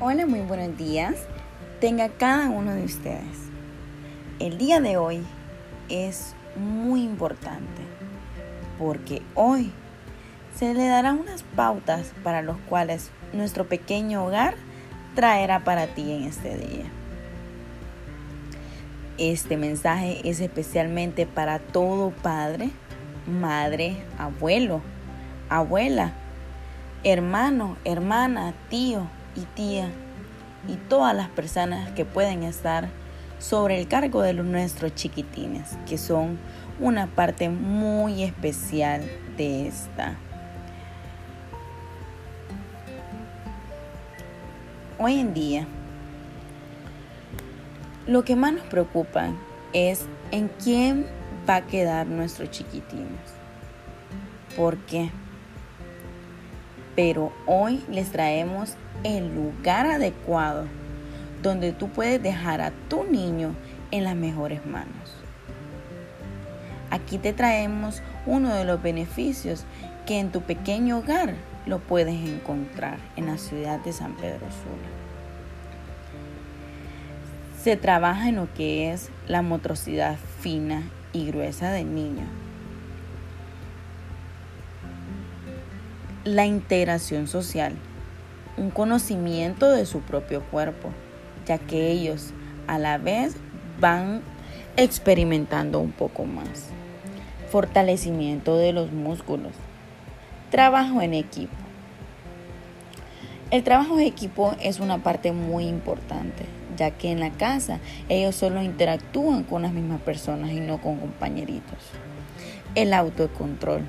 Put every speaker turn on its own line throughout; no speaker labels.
Hola, muy buenos días. Tenga cada uno de ustedes. El día de hoy es muy importante porque hoy se le darán unas pautas para los cuales nuestro pequeño hogar traerá para ti en este día. Este mensaje es especialmente para todo padre, madre, abuelo, abuela, hermano, hermana, tío, y tía y todas las personas que pueden estar sobre el cargo de nuestros chiquitines, que son una parte muy especial de esta. Hoy en día, lo que más nos preocupa es en quién va a quedar nuestros chiquitines. ¿Por qué? Pero hoy les traemos el lugar adecuado donde tú puedes dejar a tu niño en las mejores manos. Aquí te traemos uno de los beneficios que en tu pequeño hogar lo puedes encontrar en la ciudad de San Pedro Sula. Se trabaja en lo que es la motricidad fina y gruesa del niño la integración social, un conocimiento de su propio cuerpo, ya que ellos a la vez van experimentando un poco más. Fortalecimiento de los músculos. Trabajo en equipo. El trabajo en equipo es una parte muy importante, ya que en la casa ellos solo interactúan con las mismas personas y no con compañeritos. El autocontrol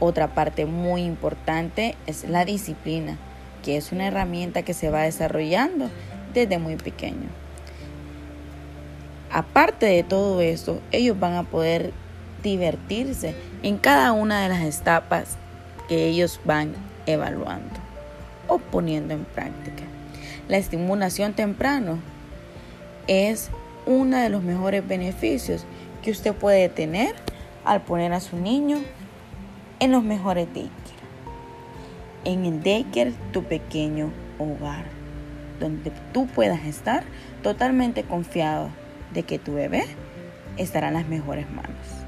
otra parte muy importante es la disciplina, que es una herramienta que se va desarrollando desde muy pequeño. Aparte de todo eso, ellos van a poder divertirse en cada una de las etapas que ellos van evaluando o poniendo en práctica. La estimulación temprano es uno de los mejores beneficios que usted puede tener al poner a su niño en los mejores daycare. En el daycare, tu pequeño hogar, donde tú puedas estar totalmente confiado de que tu bebé estará en las mejores manos.